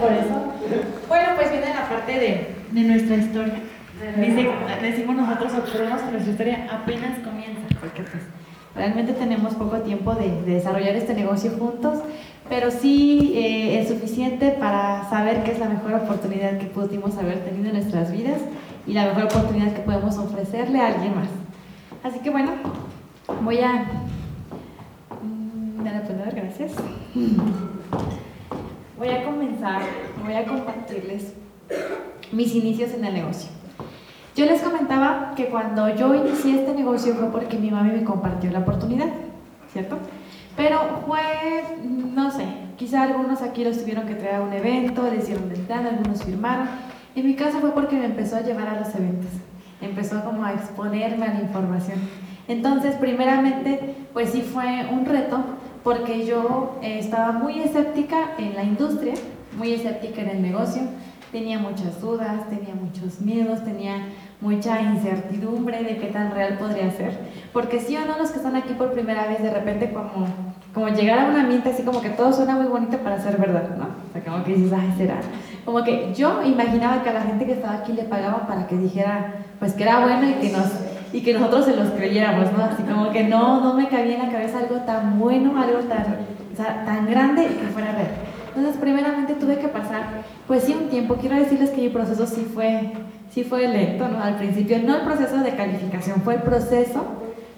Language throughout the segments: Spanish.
por eso. Bueno, pues viene la parte de, de nuestra historia. Dice, decimos nosotros, observamos que nuestra historia apenas comienza, porque pues realmente tenemos poco tiempo de, de desarrollar este negocio juntos, pero sí eh, es suficiente para saber que es la mejor oportunidad que pudimos haber tenido en nuestras vidas y la mejor oportunidad que podemos ofrecerle a alguien más. Así que bueno, voy a... Dale, pues, gracias. Voy a comenzar, voy a compartirles mis inicios en el negocio. Yo les comentaba que cuando yo inicié este negocio fue porque mi mami me compartió la oportunidad, ¿cierto? Pero fue, no sé, quizá algunos aquí los tuvieron que traer a un evento, le hicieron del plan, algunos firmaron. En mi caso fue porque me empezó a llevar a los eventos, empezó como a exponerme a la información. Entonces, primeramente, pues sí fue un reto porque yo eh, estaba muy escéptica en la industria, muy escéptica en el negocio, tenía muchas dudas, tenía muchos miedos, tenía mucha incertidumbre de qué tan real podría ser. Porque sí o no, los que están aquí por primera vez, de repente como, como llegar a una mente así como que todo suena muy bonito para ser verdad, ¿no? O sea, como que dices, ay, será. Como que yo imaginaba que a la gente que estaba aquí le pagaban para que dijera, pues que era bueno y que nos y que nosotros se los creyéramos, ¿no? Así como que no, no me cabía en la cabeza algo tan bueno, algo tan, o sea, tan grande que fuera real. Entonces, primeramente tuve que pasar, pues sí, un tiempo. Quiero decirles que mi proceso sí fue, sí fue lento, ¿no? Al principio, no el proceso de calificación, fue el proceso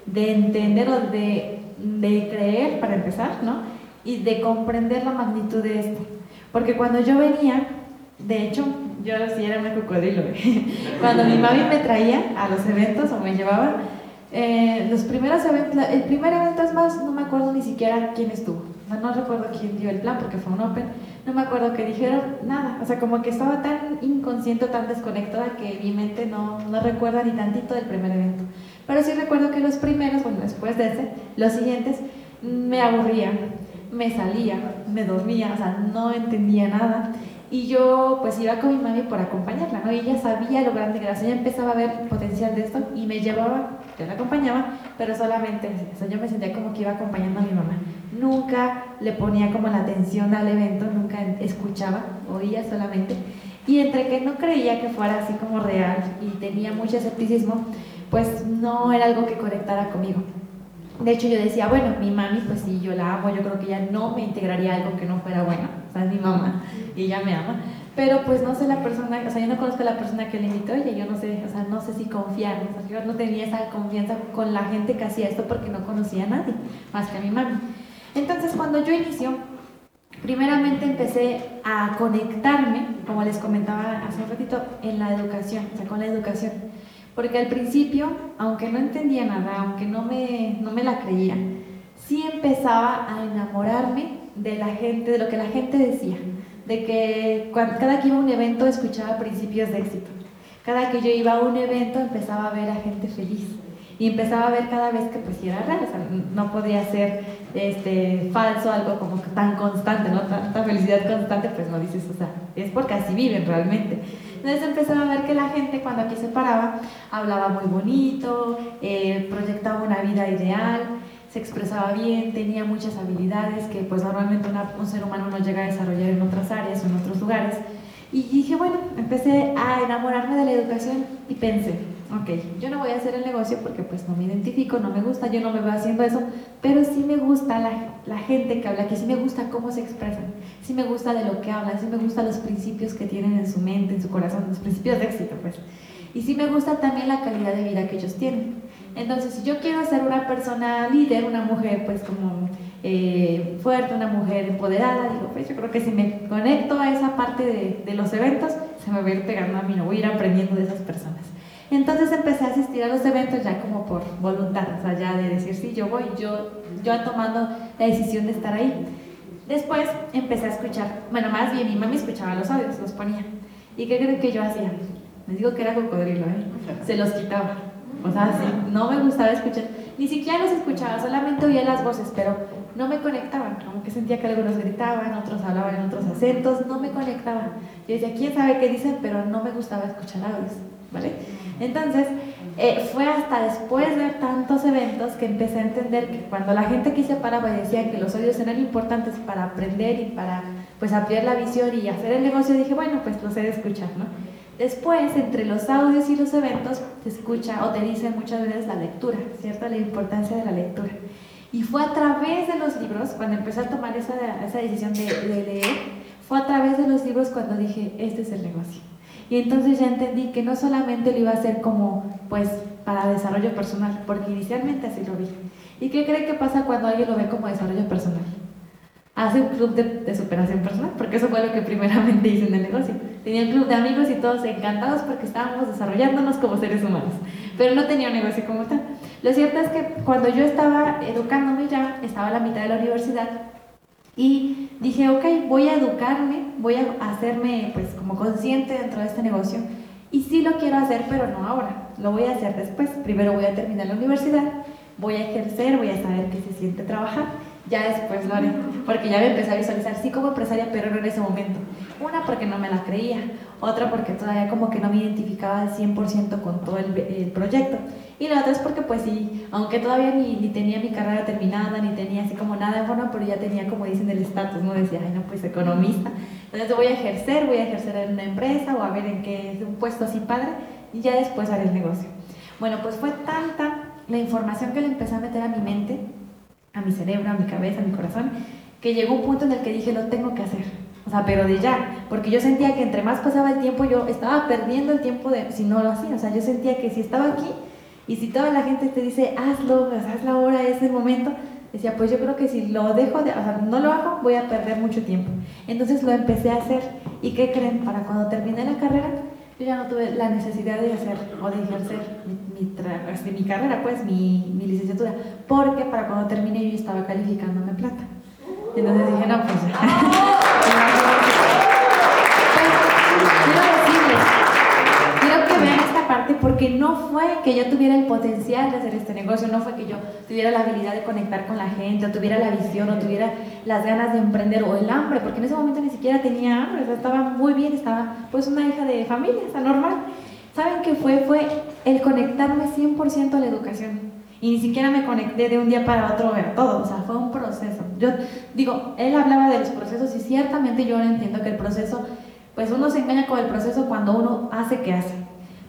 de entender o de, de creer, para empezar, ¿no? Y de comprender la magnitud de esto. Porque cuando yo venía, de hecho, yo sí era una cocodrilo. Cuando mi mami me traía a los eventos o me llevaba, eh, los primeros eventos, el primer evento es más, no me acuerdo ni siquiera quién estuvo no recuerdo quién dio el plan porque fue un open, no me acuerdo que dijeron nada, o sea, como que estaba tan inconsciente, tan desconectada que mi mente no, no recuerda ni tantito del primer evento. Pero sí recuerdo que los primeros, bueno, después de ese, los siguientes, me aburría, me salía, me dormía, o sea, no entendía nada. Y yo pues iba con mi mami por acompañarla, ¿no? Y ella sabía lo grande que era, ella empezaba a ver potencial de esto y me llevaba, yo la acompañaba, pero solamente, o sea, yo me sentía como que iba acompañando a mi mamá. Nunca le ponía como la atención al evento, nunca escuchaba, oía solamente. Y entre que no creía que fuera así como real y tenía mucho escepticismo, pues no era algo que conectara conmigo. De hecho, yo decía, bueno, mi mami, pues sí, yo la amo, yo creo que ella no me integraría algo que no fuera bueno, o sea, es mi mamá y ella me ama, pero pues no sé la persona, o sea, yo no conozco a la persona que le invitó, y yo no sé, o sea, no sé si confiar, o sea, yo no tenía esa confianza con la gente que hacía esto porque no conocía a nadie, más que a mi mami. Entonces, cuando yo inicio, primeramente empecé a conectarme, como les comentaba hace un ratito, en la educación, o sea, con la educación porque al principio, aunque no entendía nada, aunque no me, no me la creía, sí empezaba a enamorarme de la gente, de lo que la gente decía, de que cuando, cada que iba a un evento escuchaba principios de éxito. Cada que yo iba a un evento empezaba a ver a gente feliz y empezaba a ver cada vez que pues era sea, no podía ser este, falso, algo como tan constante, ¿no? Tanta felicidad constante, pues no dices, o sea, es porque así viven realmente. Entonces empezaba a ver que la gente cuando aquí se paraba hablaba muy bonito, eh, proyectaba una vida ideal, se expresaba bien, tenía muchas habilidades que pues normalmente un ser humano no llega a desarrollar en otras áreas o en otros lugares. Y dije, bueno, empecé a enamorarme de la educación y pensé, ok, yo no voy a hacer el negocio porque pues no me identifico, no me gusta, yo no me veo haciendo eso, pero sí me gusta la, la gente que habla, que sí me gusta cómo se expresan, sí me gusta de lo que hablan, sí me gusta los principios que tienen en su mente, en su corazón, los principios de éxito pues. Y sí me gusta también la calidad de vida que ellos tienen. Entonces, si yo quiero ser una persona líder, una mujer pues como eh, fuerte, una mujer empoderada, digo, pues yo creo que si me conecto a esa parte de, de los eventos, se me va a ir pegando a mí, no voy a ir aprendiendo de esas personas. Entonces empecé a asistir a los eventos ya como por voluntad, o sea, ya de decir, sí, yo voy, yo, yo tomando la decisión de estar ahí. Después empecé a escuchar, bueno, más bien mi mami escuchaba los audios, los ponía. ¿Y qué creen que yo hacía? Les digo que era cocodrilo, ¿eh? Se los quitaba. O sea, sí, no me gustaba escuchar. Ni siquiera los escuchaba, solamente oía las voces, pero no me conectaban. Como que sentía que algunos gritaban, otros hablaban en otros acentos, no me conectaban. Yo decía, quién sabe qué dicen, pero no me gustaba escuchar audios, ¿vale? Entonces, eh, fue hasta después de tantos eventos que empecé a entender que cuando la gente aquí se paraba y decía que los audios eran importantes para aprender y para pues ampliar la visión y hacer el negocio, dije, bueno, pues lo sé de escuchar, ¿no? Después, entre los audios y los eventos, te escucha o te dicen muchas veces la lectura, ¿cierto? La importancia de la lectura. Y fue a través de los libros, cuando empecé a tomar esa, esa decisión de, de leer, fue a través de los libros cuando dije, este es el negocio. Y entonces ya entendí que no solamente lo iba a hacer como, pues, para desarrollo personal, porque inicialmente así lo vi. ¿Y qué cree que pasa cuando alguien lo ve como desarrollo personal? Hace un club de, de superación personal, porque eso fue lo que primeramente hice en el negocio. Tenía un club de amigos y todos encantados porque estábamos desarrollándonos como seres humanos, pero no tenía un negocio como tal. Lo cierto es que cuando yo estaba educándome ya, estaba a la mitad de la universidad y dije, ok, voy a educarme, voy a hacerme pues como consciente dentro de este negocio y sí lo quiero hacer, pero no ahora, lo voy a hacer después. Primero voy a terminar la universidad, voy a ejercer, voy a saber qué se siente trabajar ya después lo haré, porque ya me empecé a visualizar, sí como empresaria, pero no en ese momento. Una porque no me la creía, otra porque todavía como que no me identificaba al 100% con todo el, el, proyecto. Y la otra es porque pues sí, aunque todavía ni, ni, tenía mi carrera terminada, ni tenía así como nada en forma, pero ya tenía como dicen el estatus, ¿no? Decía, ay no, pues economista. Entonces voy a ejercer, voy a ejercer en una empresa o a ver en qué es un puesto así padre y ya después haré el negocio. Bueno, pues fue tanta la información que le empecé a meter a mi mente a mi cerebro, a mi cabeza, a mi corazón, que llegó un punto en el que dije, lo tengo que hacer. O sea, pero de ya, porque yo sentía que entre más pasaba el tiempo, yo estaba perdiendo el tiempo de si no lo hacía. O sea, yo sentía que si estaba aquí y si toda la gente te dice, hazlo, haz la hora, es el momento, decía, pues yo creo que si lo dejo, de, o sea, no lo hago, voy a perder mucho tiempo. Entonces lo empecé a hacer. ¿Y qué creen? Para cuando terminé la carrera, yo ya no tuve la necesidad de hacer o de ejercer mi, mi, este, mi carrera, pues mi, mi, licenciatura, porque para cuando terminé yo estaba calificándome plata. Entonces dije, no, pues porque no fue que yo tuviera el potencial de hacer este negocio, no fue que yo tuviera la habilidad de conectar con la gente, o tuviera la visión, o tuviera las ganas de emprender, o el hambre, porque en ese momento ni siquiera tenía hambre, estaba muy bien, estaba pues una hija de familia, o sea, normal. ¿Saben qué fue? Fue el conectarme 100% a la educación. Y ni siquiera me conecté de un día para otro a todo, o sea, fue un proceso. Yo digo, él hablaba de los procesos y ciertamente yo entiendo que el proceso, pues uno se engaña con el proceso cuando uno hace que hace.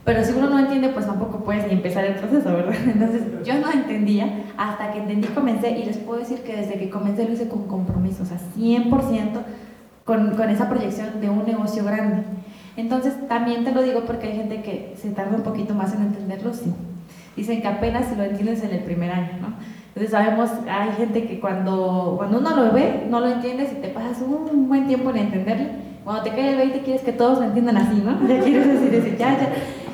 Pero si uno no entiende, pues tampoco puedes ni empezar el proceso, ¿verdad? Entonces yo no entendía hasta que entendí, comencé y les puedo decir que desde que comencé lo hice con compromiso, o sea, 100% con, con esa proyección de un negocio grande. Entonces también te lo digo porque hay gente que se tarda un poquito más en entenderlo, sí. Dicen que apenas lo entiendes en el primer año, ¿no? Entonces sabemos, hay gente que cuando, cuando uno lo ve, no lo entiendes y te pasas un buen tiempo en entenderlo. Cuando te cae el 20 quieres que todos lo entiendan así, ¿no? Ya quieres decir, ya, ya.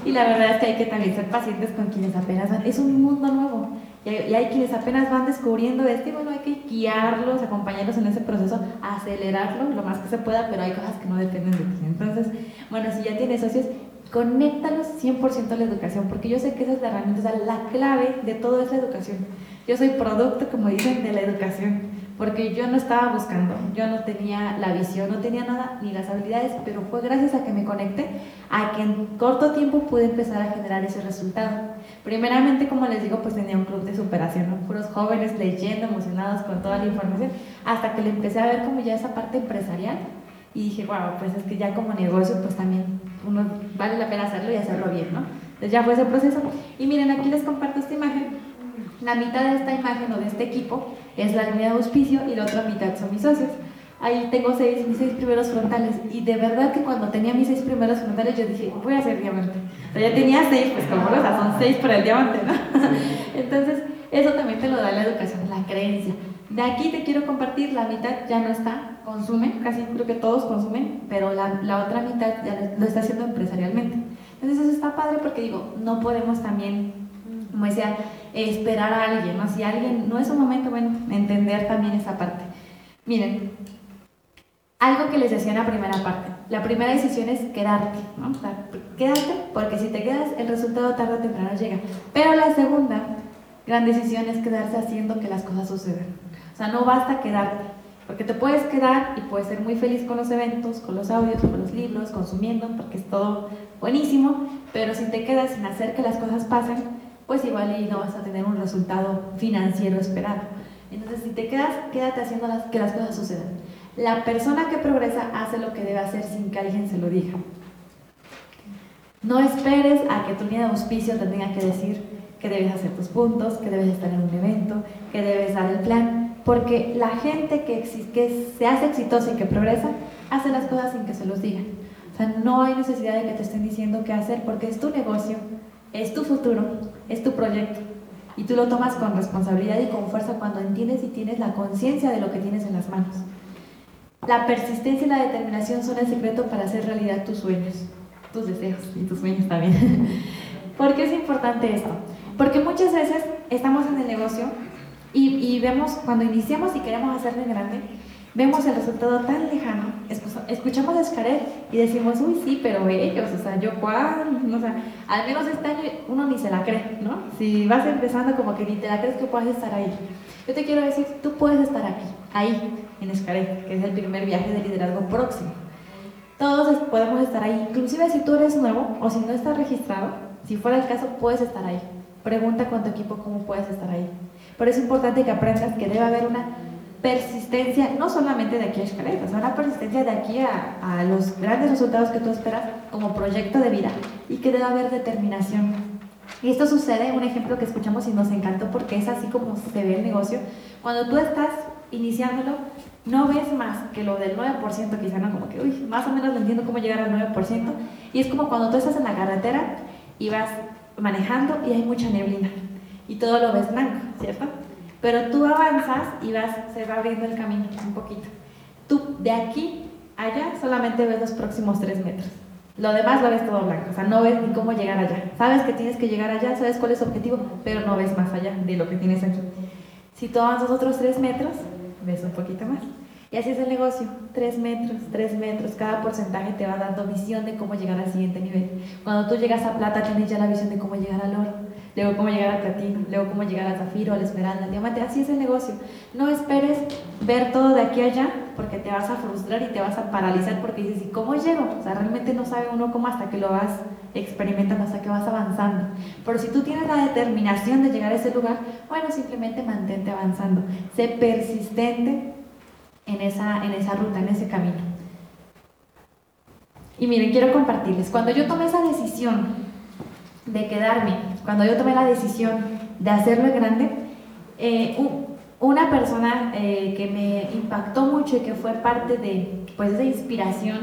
Y la verdad es que hay que también ser pacientes con quienes apenas van. Es un mundo nuevo. Y hay, y hay, quienes apenas van descubriendo esto y bueno, hay que guiarlos, acompañarlos en ese proceso, acelerarlo lo más que se pueda, pero hay cosas que no dependen de ti. Entonces, bueno, si ya tienes socios, conéctalos 100% a la educación, porque yo sé que esa es la herramienta, o sea, la clave de todo es la educación. Yo soy producto, como dicen, de la educación porque yo no estaba buscando, yo no tenía la visión, no tenía nada, ni las habilidades, pero fue gracias a que me conecté, a que en corto tiempo pude empezar a generar ese resultado. Primeramente, como les digo, pues tenía un club de superación, ¿no? puros jóvenes leyendo, emocionados con toda la información, hasta que le empecé a ver como ya esa parte empresarial y dije, wow, pues es que ya como negocio, pues también uno vale la pena hacerlo y hacerlo bien, ¿no? Entonces ya fue ese proceso. Y miren, aquí les comparto esta imagen. La mitad de esta imagen o de este equipo es la línea de auspicio y la otra mitad son mis socios. Ahí tengo seis, mis seis primeros frontales y de verdad que cuando tenía mis seis primeros frontales yo dije, voy a ser diamante. O sea, ya tenía seis, pues como sea, son seis para el diamante, ¿no? Entonces, eso también te lo da la educación, la creencia. De aquí te quiero compartir, la mitad ya no está, consume, casi creo que todos consumen, pero la, la otra mitad ya lo está haciendo empresarialmente. Entonces eso está padre porque digo, no podemos también, como decía, esperar a alguien, ¿no? Si alguien, no es un momento, bueno, entender también esa parte. Miren, algo que les decía en la primera parte, la primera decisión es quedarte, ¿no? O sea, quédate, porque si te quedas, el resultado tarde o temprano llega. Pero la segunda gran decisión es quedarse haciendo que las cosas sucedan. O sea, no basta quedarte, porque te puedes quedar y puedes ser muy feliz con los eventos, con los audios, con los libros, consumiendo, porque es todo buenísimo, pero si te quedas sin hacer que las cosas pasen, pues igual y no vas a tener un resultado financiero esperado. Entonces, si te quedas, quédate haciendo las, que las cosas sucedan. La persona que progresa hace lo que debe hacer sin que alguien se lo diga. No esperes a que tu línea de auspicio te tenga que decir que debes hacer tus puntos, que debes estar en un evento, que debes dar el plan, porque la gente que, que se hace exitosa y que progresa hace las cosas sin que se los digan. O sea, no hay necesidad de que te estén diciendo qué hacer porque es tu negocio, es tu futuro, es tu proyecto. Y tú lo tomas con responsabilidad y con fuerza cuando entiendes y tienes la conciencia de lo que tienes en las manos. La persistencia y la determinación son el secreto para hacer realidad tus sueños, tus deseos y tus sueños también. ¿Por qué es importante esto? Porque muchas veces estamos en el negocio y, y vemos, cuando iniciamos y queremos hacerle grande, vemos el resultado tan lejano, escuchamos a Escaret y decimos, uy, sí, pero ellos, o sea, yo cuál, o sea, al menos este año uno ni se la cree, ¿no? Si vas empezando como que ni te la crees que puedas estar ahí. Yo te quiero decir, tú puedes estar aquí, ahí, en Escaret, que es el primer viaje de liderazgo próximo. Todos podemos estar ahí, inclusive si tú eres nuevo o si no estás registrado, si fuera el caso, puedes estar ahí. Pregunta con tu equipo cómo puedes estar ahí. Pero es importante que aprendas que debe haber una persistencia, no solamente de aquí a Xcaret, o una persistencia de aquí a, a, los grandes resultados que tú esperas como proyecto de vida y que debe haber determinación. Y esto sucede, un ejemplo que escuchamos y nos encantó porque es así como se ve el negocio. Cuando tú estás iniciándolo, no ves más que lo del 9%, quizá no como que, uy, más o menos lo entiendo cómo llegar al 9%. Y es como cuando tú estás en la carretera y vas manejando y hay mucha neblina y todo lo ves blanco, ¿cierto? Pero tú avanzas y vas, se va abriendo el camino un poquito. Tú de aquí allá solamente ves los próximos tres metros. Lo demás lo ves todo blanco, o sea, no ves ni cómo llegar allá. Sabes que tienes que llegar allá, sabes cuál es tu objetivo, pero no ves más allá de lo que tienes aquí. Si tú avanzas otros tres metros, ves un poquito más. Y así es el negocio, tres metros, tres metros, cada porcentaje te va dando visión de cómo llegar al siguiente nivel. Cuando tú llegas a plata tienes ya la visión de cómo llegar al oro luego cómo llegar al platino, luego cómo llegar al zafiro, al esmeralda, al diamante. Así es el negocio. No esperes ver todo de aquí a allá porque te vas a frustrar y te vas a paralizar porque dices, ¿y cómo llego? O sea, realmente no sabe uno cómo hasta que lo vas experimentando, hasta que vas avanzando. Pero si tú tienes la determinación de llegar a ese lugar, bueno, simplemente mantente avanzando. Sé persistente en esa, en esa ruta, en ese camino. Y miren, quiero compartirles, cuando yo tomé esa decisión de quedarme, cuando yo tomé la decisión de hacerlo grande, eh, una persona eh, que me impactó mucho y que fue parte de pues, esa inspiración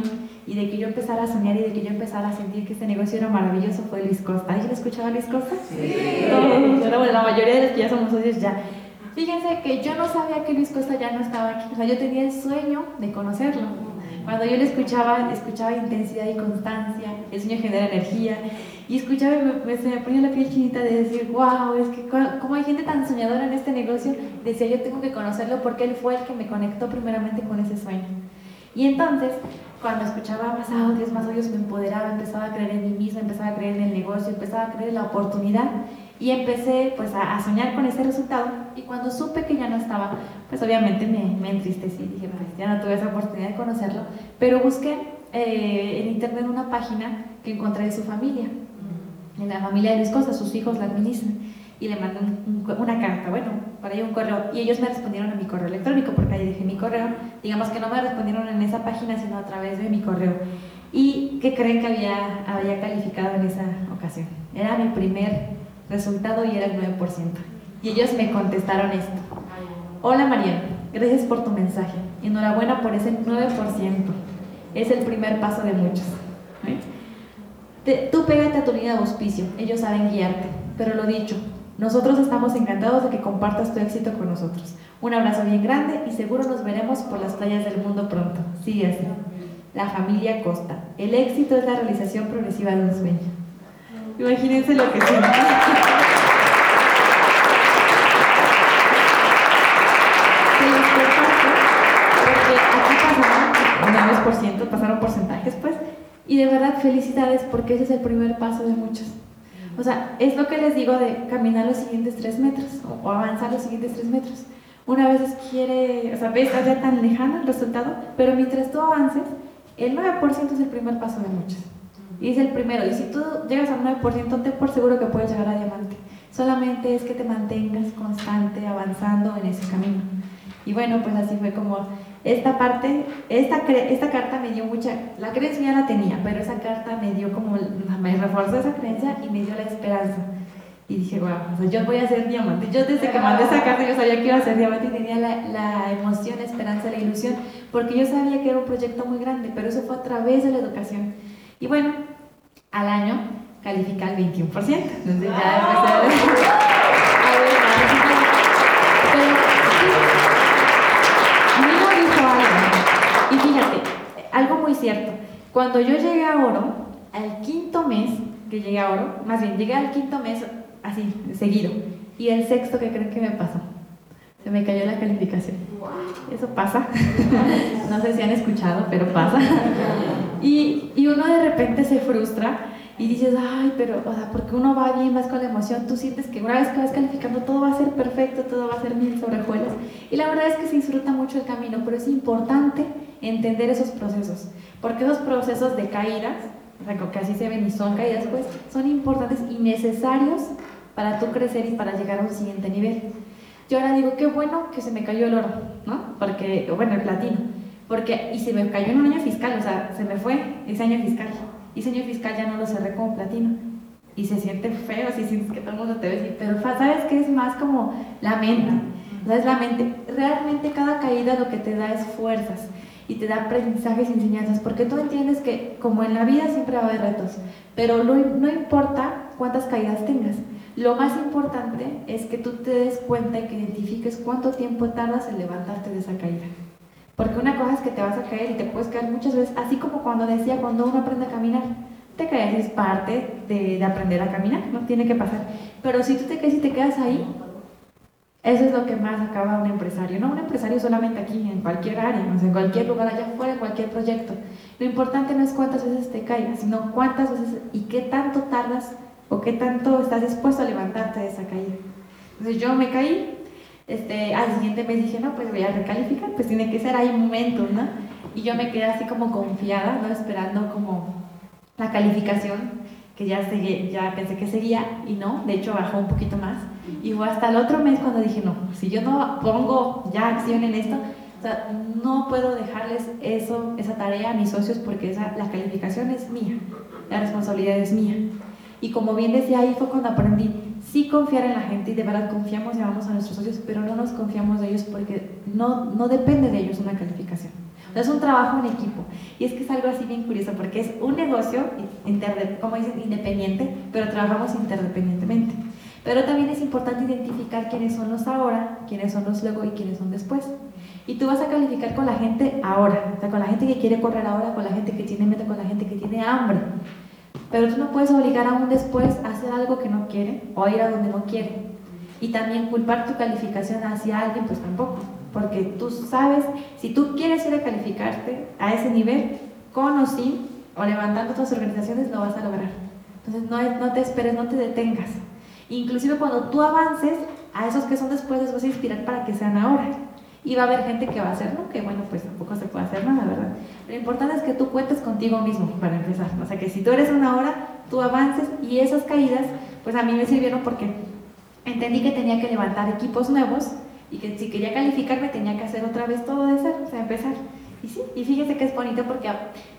y de que yo empezara a soñar y de que yo empezara a sentir que este negocio era maravilloso fue Luis Costa. ¿Alguien escuchaba a Luis Costa? Sí. la mayoría de los que ya somos socios ya. Fíjense que yo no sabía que Luis Costa ya no estaba aquí. O sea, yo tenía el sueño de conocerlo. Cuando yo le escuchaba, escuchaba intensidad y constancia, el sueño genera energía. Y escuchaba y me, se me ponía la piel chinita de decir, wow, es que como hay gente tan soñadora en este negocio, decía yo tengo que conocerlo porque él fue el que me conectó primeramente con ese sueño. Y entonces, cuando escuchaba más audios, más audios, me empoderaba, empezaba a creer en mí misma, empezaba a creer en el negocio, empezaba a creer en la oportunidad y empecé pues a, soñar con ese resultado y cuando supe que ya no estaba, pues obviamente me, me entristecí, dije, pues ya no tuve esa oportunidad de conocerlo, pero busqué eh, en internet una página que encontré de su familia en la familia de Luis Costa, sus hijos la administran. Y le mandé una carta, bueno, para ahí un correo. Y ellos me respondieron a mi correo electrónico, porque ahí dejé mi correo. Digamos que no me respondieron en esa página, sino a través de mi correo. ¿Y qué creen que había, había calificado en esa ocasión? Era mi primer resultado y era el 9%. Y ellos me contestaron esto. Hola Mariana, gracias por tu mensaje. Enhorabuena por ese 9%. Es el primer paso de muchos tú pégate a tu línea de auspicio, ellos saben guiarte. Pero lo dicho, nosotros estamos encantados de que compartas tu éxito con nosotros. Un abrazo bien grande y seguro nos veremos por las playas del mundo pronto. Sigue. La familia Costa. El éxito es la realización progresiva de un sueño. Imagínense lo que porque aquí pasaron, pasaron porcentajes, pues, y de verdad, felicidades porque ese es el primer paso de muchos. O sea, es lo que les digo de caminar los siguientes tres metros o, avanzar los siguientes tres metros. Una vez quiere, o sea, ves ya tan lejano el resultado, pero mientras tú avances, el 9% es el primer paso de muchos. Y es el primero. Y si tú llegas al 9%, te por seguro que puedes llegar a diamante. Solamente es que te mantengas constante, avanzando en ese camino. Y bueno, pues así fue como esta parte, esta, esta carta me dio mucha, la creencia ya la tenía, pero esa carta me dio como, me reforzó esa creencia y me dio la esperanza. Y dije, wow, yo voy a ser diamante. Yo desde que mandé esa carta yo sabía que iba a ser diamante y tenía la, la emoción, la esperanza, la ilusión, porque yo sabía que era un proyecto muy grande, pero eso fue a través de la educación. Y bueno, al año califica al 21%. Entonces ya a ver. Y fíjate, algo muy cierto. Cuando yo llegué a oro, al quinto mes que llegué a oro, más bien llegué al quinto mes así, seguido. Y el sexto, que creen que me pasó? Se me cayó la calificación. Eso pasa. no sé si han escuchado, pero pasa. Y, y uno de repente se frustra y dices, ay, pero, o sea, porque uno va bien, vas con la emoción, tú sientes que una vez que vas calificando todo va a ser perfecto, todo va a ser mil sobrejuelas. Y la verdad es que se disfruta mucho el camino, pero es importante entender esos procesos, porque esos procesos de caídas, o sea, que así se ven y son caídas, pues son importantes y necesarios para tú crecer y para llegar a un siguiente nivel. Yo ahora digo, qué bueno que se me cayó el oro, ¿no? Porque, bueno, el platino, porque, y se me cayó en un año fiscal, o sea, se me fue ese año fiscal y señor fiscal ya no lo cerré como platino. Y se siente feo, así sientes que todo el mundo te ve pero ¿sabes qué? Es más como la mente. O sea, es la mente. Realmente cada caída lo que te da es fuerzas y te da aprendizajes y enseñanzas, porque tú entiendes que como en la vida siempre va a haber retos, pero no, no importa cuántas caídas tengas, lo más importante es que tú te des cuenta y que identifiques cuánto tiempo tardas en levantarte de esa caída. Porque una cosa es que te vas a caer y te puedes caer muchas veces, así como cuando decía, cuando uno aprende a caminar, te caes, es parte de, aprender a caminar, no tiene que pasar. Pero si tú te caes y te quedas ahí, eso es lo que más acaba un empresario. No un empresario solamente aquí, en cualquier área, en cualquier lugar allá afuera, en cualquier proyecto. Lo importante no es cuántas veces te caigas, sino cuántas veces y qué tanto tardas o qué tanto estás dispuesto a levantarte de esa caída. Entonces yo me caí, este, al siguiente mes dije, no, pues voy a recalificar, pues tiene que ser, hay momentos, ¿no? Y yo me quedé así como confiada, ¿no? Esperando como la calificación, que ya, seguí, ya pensé que seguía, y no, de hecho bajó un poquito más. Y fue hasta el otro mes cuando dije, no, si yo no pongo ya acción en esto, o sea, no puedo dejarles eso, esa tarea a mis socios porque esa, la calificación es mía, la responsabilidad es mía. Y como bien decía, ahí fue cuando aprendí, sí confiar en la gente y de verdad confiamos, llamamos a nuestros socios, pero no nos confiamos de ellos porque no, no depende de ellos una calificación. es un trabajo en equipo. Y es que es algo así bien curioso porque es un negocio, como dicen, independiente, pero trabajamos interdependientemente. Pero también es importante identificar quiénes son los ahora, quiénes son los luego y quiénes son después. Y tú vas a calificar con la gente ahora, o sea, con la gente que quiere correr ahora, con la gente que tiene meta, con la gente que tiene hambre. Pero tú no puedes obligar a un después a hacer algo que no quiere o ir a donde no quiere. Y también culpar tu calificación hacia alguien, pues tampoco. Porque tú sabes, si tú quieres ir a calificarte a ese nivel, con o sin, o levantando otras organizaciones, lo vas a lograr. Entonces no, no te esperes, no te detengas. Inclusive cuando tú avances, a esos que son después les vas a inspirar para que sean ahora. Y va a haber gente que va a hacerlo, que bueno, pues tampoco se puede hacer nada, ¿verdad? Lo importante es que tú cuentes contigo mismo para empezar. O sea, que si tú eres una hora, tú avances y esas caídas, pues a mí me sirvieron porque entendí que tenía que levantar equipos nuevos y que si quería calificarme tenía que hacer otra vez todo de cero, o sea, empezar. Y sí, y fíjese que es bonito porque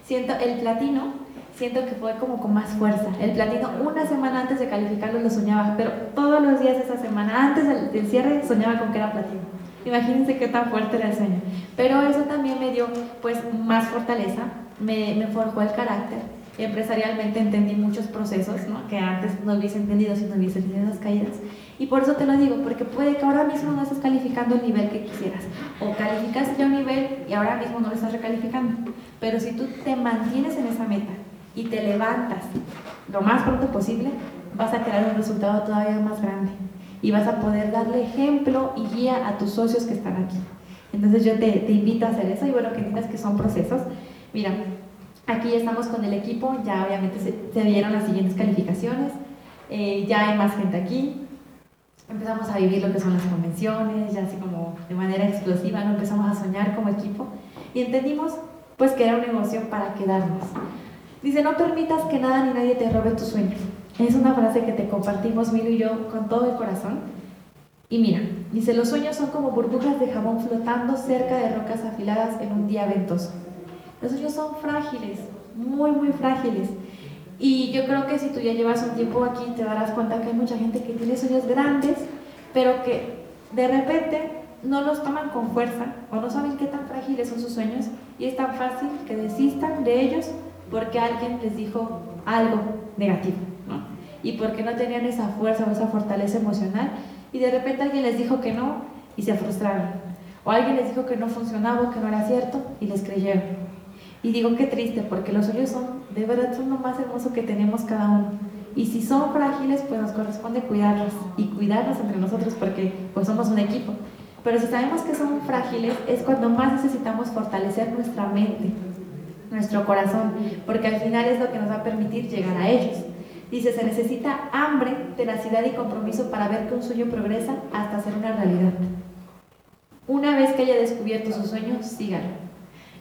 siento el platino, siento que fue como con más fuerza. El platino, una semana antes de calificarlo lo soñaba, pero todos los días de esa semana, antes del, del cierre, soñaba con que era platino. Imagínense qué tan fuerte era el sueño. Pero eso también me dio pues más fortaleza, me, me forjó el carácter. Empresarialmente entendí muchos procesos ¿no? que antes no hubiese entendido si no hubiese tenido esas caídas. Y por eso te lo digo, porque puede que ahora mismo no estés calificando el nivel que quisieras. O calificaste ya un nivel y ahora mismo no lo estás recalificando. Pero si tú te mantienes en esa meta y te levantas lo más pronto posible, vas a crear un resultado todavía más grande y vas a poder darle ejemplo y guía a tus socios que están aquí. Entonces yo te, te invito a hacer eso y bueno, que entiendas que son procesos. Mira, aquí ya estamos con el equipo, ya obviamente se, se dieron las siguientes calificaciones, eh, ya hay más gente aquí, empezamos a vivir lo que son las convenciones, ya así como de manera explosiva, ¿no? empezamos a soñar como equipo y entendimos pues que era un negocio para quedarnos. Dice, no permitas que nada ni nadie te robe tu sueño. Es una frase que te compartimos Milo y yo con todo el corazón. Y mira, dice, los sueños son como burbujas de jabón flotando cerca de rocas afiladas en un día ventoso. Los sueños son frágiles, muy, muy frágiles. Y yo creo que si tú ya llevas un tiempo aquí, te darás cuenta que hay mucha gente que tiene sueños grandes, pero que de repente no los toman con fuerza o no saben qué tan frágiles son sus sueños y es tan fácil que desistan de ellos porque alguien les dijo algo negativo y porque no tenían esa fuerza o esa fortaleza emocional y de repente alguien les dijo que no y se frustraron o alguien les dijo que no funcionaba, que no era cierto y les creyeron. Y digo qué triste porque los sueños son, de verdad, son lo más hermoso que tenemos cada uno. Y si son frágiles, pues nos corresponde cuidarlos y cuidarlos entre nosotros porque pues somos un equipo. Pero si sabemos que son frágiles, es cuando más necesitamos fortalecer nuestra mente, nuestro corazón, porque al final es lo que nos va a permitir llegar a ellos. Dice, se necesita hambre, tenacidad y compromiso para ver que un sueño progresa hasta ser una realidad. Una vez que haya descubierto su sueño, sígalo.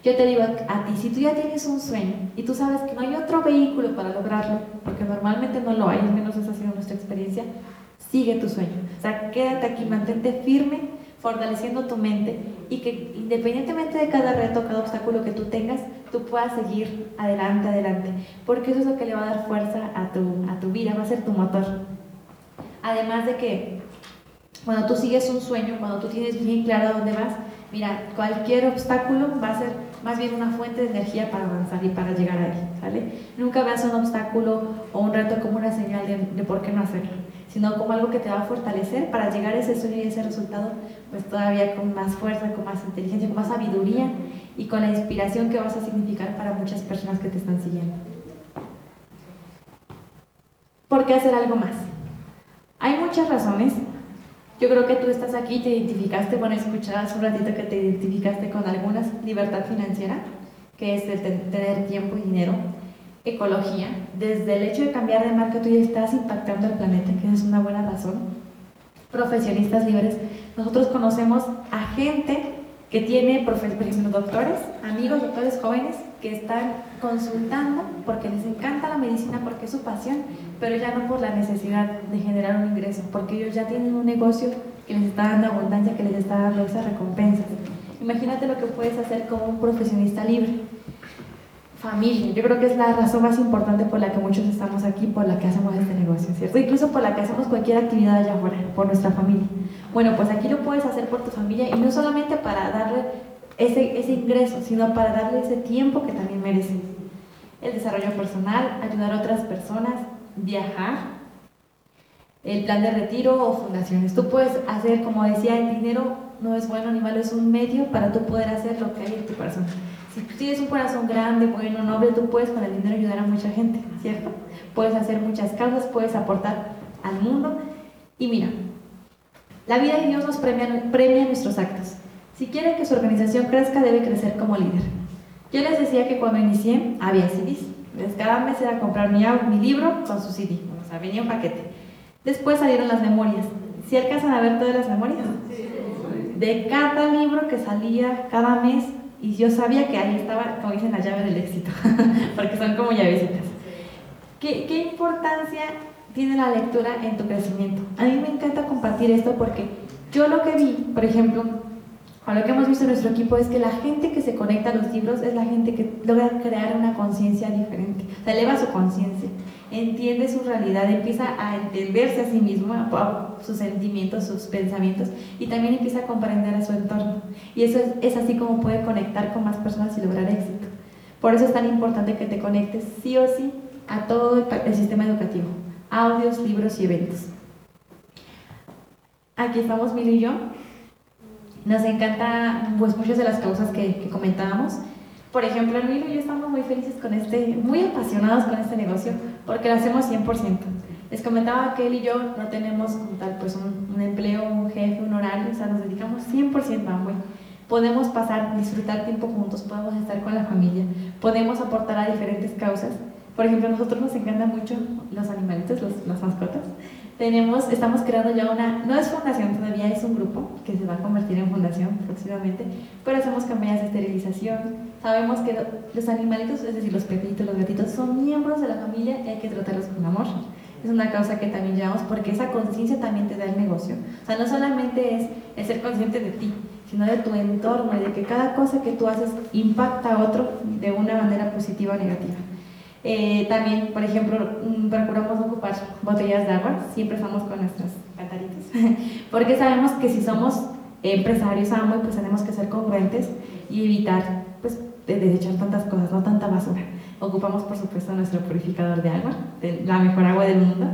Yo te digo a ti, si tú ya tienes un sueño y tú sabes que no hay otro vehículo para lograrlo, porque normalmente no lo hay, al menos esa ha sido nuestra experiencia, sigue tu sueño. O sea, quédate aquí, mantente firme fortaleciendo tu mente y que independientemente de cada reto, cada obstáculo que tú tengas, tú puedas seguir adelante, adelante, porque eso es lo que le va a dar fuerza a tu, a tu vida, va a ser tu motor. Además de que cuando tú sigues un sueño, cuando tú tienes bien claro dónde vas, mira, cualquier obstáculo va a ser más bien una fuente de energía para avanzar y para llegar ahí, ¿sale? Nunca veas un obstáculo o un reto como una señal de, de por qué no hacerlo sino como algo que te va a fortalecer para llegar a ese sueño y ese resultado, pues todavía con más fuerza, con más inteligencia, con más sabiduría y con la inspiración que vas a significar para muchas personas que te están siguiendo. ¿Por qué hacer algo más? Hay muchas razones. Yo creo que tú estás aquí te identificaste, bueno, escuchabas un ratito que te identificaste con algunas, libertad financiera, que es el tener tiempo y dinero ecología, desde el hecho de cambiar de marca tú ya estás impactando al planeta, que es una buena razón. Profesionistas libres, nosotros conocemos a gente que tiene, por ejemplo, doctores, amigos, doctores jóvenes, que están consultando porque les encanta la medicina, porque es su pasión, pero ya no por la necesidad de generar un ingreso, porque ellos ya tienen un negocio que les está dando abundancia, que les está dando esas recompensas. Imagínate lo que puedes hacer como un profesionista libre familia. Yo creo que es la razón más importante por la que muchos estamos aquí, por la que hacemos este negocio, ¿cierto? Incluso por la que hacemos cualquier actividad allá afuera, por nuestra familia. Bueno, pues aquí lo puedes hacer por tu familia y no solamente para darle ese, ese ingreso, sino para darle ese tiempo que también merecen. El desarrollo personal, ayudar a otras personas, viajar, el plan de retiro o fundaciones. Tú puedes hacer, como decía, el dinero no es bueno ni malo, es un medio para tú poder hacer lo que hay en tu corazón. Si tú tienes un corazón grande, bueno, noble, tú puedes con el dinero ayudar a mucha gente, ¿cierto? Puedes hacer muchas causas, puedes aportar al mundo. Y mira, la vida de Dios nos premia, premia nuestros actos. Si quiere que su organización crezca, debe crecer como líder. Yo les decía que cuando inicié había CDs. cada mes era comprar mi, mi libro con su CD. O sea, venía un paquete. Después salieron las memorias. ¿Si alcanzan a ver todas las memorias? De cada libro que salía cada mes, y yo sabía que ahí estaba, como dicen, la llave del éxito, porque son como llavecitas. ¿Qué, ¿Qué importancia tiene la lectura en tu crecimiento? A mí me encanta compartir esto porque yo lo que vi, por ejemplo, o lo que hemos visto en nuestro equipo es que la gente que se conecta a los libros es la gente que logra crear una conciencia diferente, o sea, eleva su conciencia, entiende su realidad, empieza a entenderse a sí mismo, a sus sentimientos, sus pensamientos y también empieza a comprender a su entorno. Y eso es, así como puede conectar con más personas y lograr éxito. Por eso es tan importante que te conectes sí o sí a todo el sistema educativo, audios, libros y eventos. Aquí estamos Milo y yo nos encanta pues muchas de las causas que, comentábamos. Por ejemplo, Emilio y yo estamos muy felices con este, muy apasionados con este negocio porque lo hacemos 100%. Les comentaba que él y yo no tenemos como tal pues un, empleo, un jefe, un horario, o sea, nos dedicamos 100% a Amway. Podemos pasar, disfrutar tiempo juntos, podemos estar con la familia, podemos aportar a diferentes causas. Por ejemplo, a nosotros nos encantan mucho los animalitos, los, las mascotas. Tenemos, estamos creando ya una, no es fundación todavía, es un grupo que se va a convertir en fundación próximamente, pero hacemos campañas de esterilización. Sabemos que los animalitos, es decir, los perritos, los gatitos, son miembros de la familia y hay que tratarlos con amor. es una causa que también llevamos porque esa conciencia también te da el negocio. O sea, no solamente es, es ser consciente de ti, sino de tu entorno y de que cada cosa que tú haces impacta a otro de una manera positiva o negativa. Eh, también, por ejemplo, mm, procuramos ocupar botellas de agua, siempre estamos con nuestras cataritas, porque sabemos que si somos empresarios AMO, pues tenemos que ser congruentes y evitar pues, de desechar tantas cosas, no tanta basura. Ocupamos, por supuesto, nuestro purificador de agua, de la mejor agua del mundo.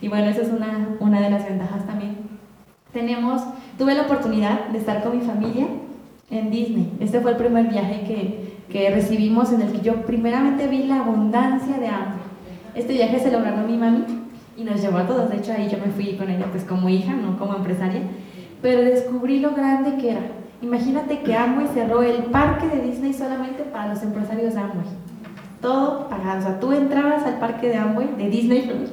Y bueno, esa es una, una de las ventajas también. Tenemos, tuve la oportunidad de estar con mi familia en Disney. Este fue el primer viaje que, que recibimos en el que yo primeramente vi la abundancia de hambre. Este viaje se lo ganó mi mami y nos llevó a todos. De hecho, ahí yo me fui con ella pues como hija, no como empresaria. Pero descubrí lo grande que era. Imagínate que Amway cerró el parque de Disney solamente para los empresarios de Amway. Todo pagado. O sea, tú entrabas al parque de Amway, de Disney,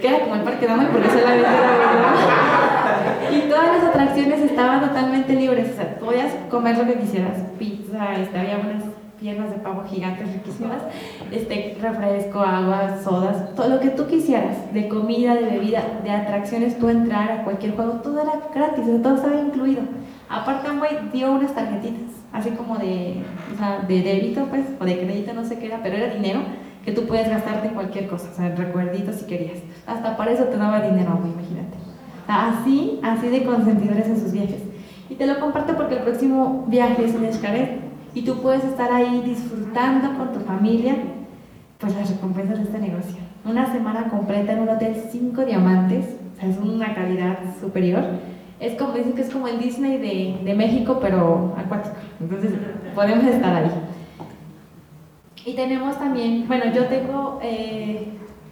que era como el parque de Amway porque solamente era Y todas las atracciones estaban totalmente libres. O sea, podías comer lo que quisieras. Pizza, este, había unas piernas de pavo gigantes riquísimas, este, refresco, agua, sodas, todo lo que tú quisieras, de comida, de bebida, de atracciones, tú entrar a cualquier juego, todo era gratis, todo estaba incluido. Aparte Amway dio unas tarjetitas, así como de, o sea, de débito, pues, o de crédito, no sé qué era, pero era dinero que tú puedes gastarte en cualquier cosa, o sea, recuerditos si querías. Hasta para eso te daba dinero Amway, imagínate. Así, así de consentidores en sus viajes. Y te lo comparto porque el próximo viaje es en Escaret y tú puedes estar ahí disfrutando con tu familia pues las recompensas de este negocio. Una semana completa en un hotel 5 diamantes, o sea, es una calidad superior. Es como, dicen que es como el Disney de, de México, pero acuático. Entonces, podemos estar ahí. Y tenemos también, bueno, yo tengo eh,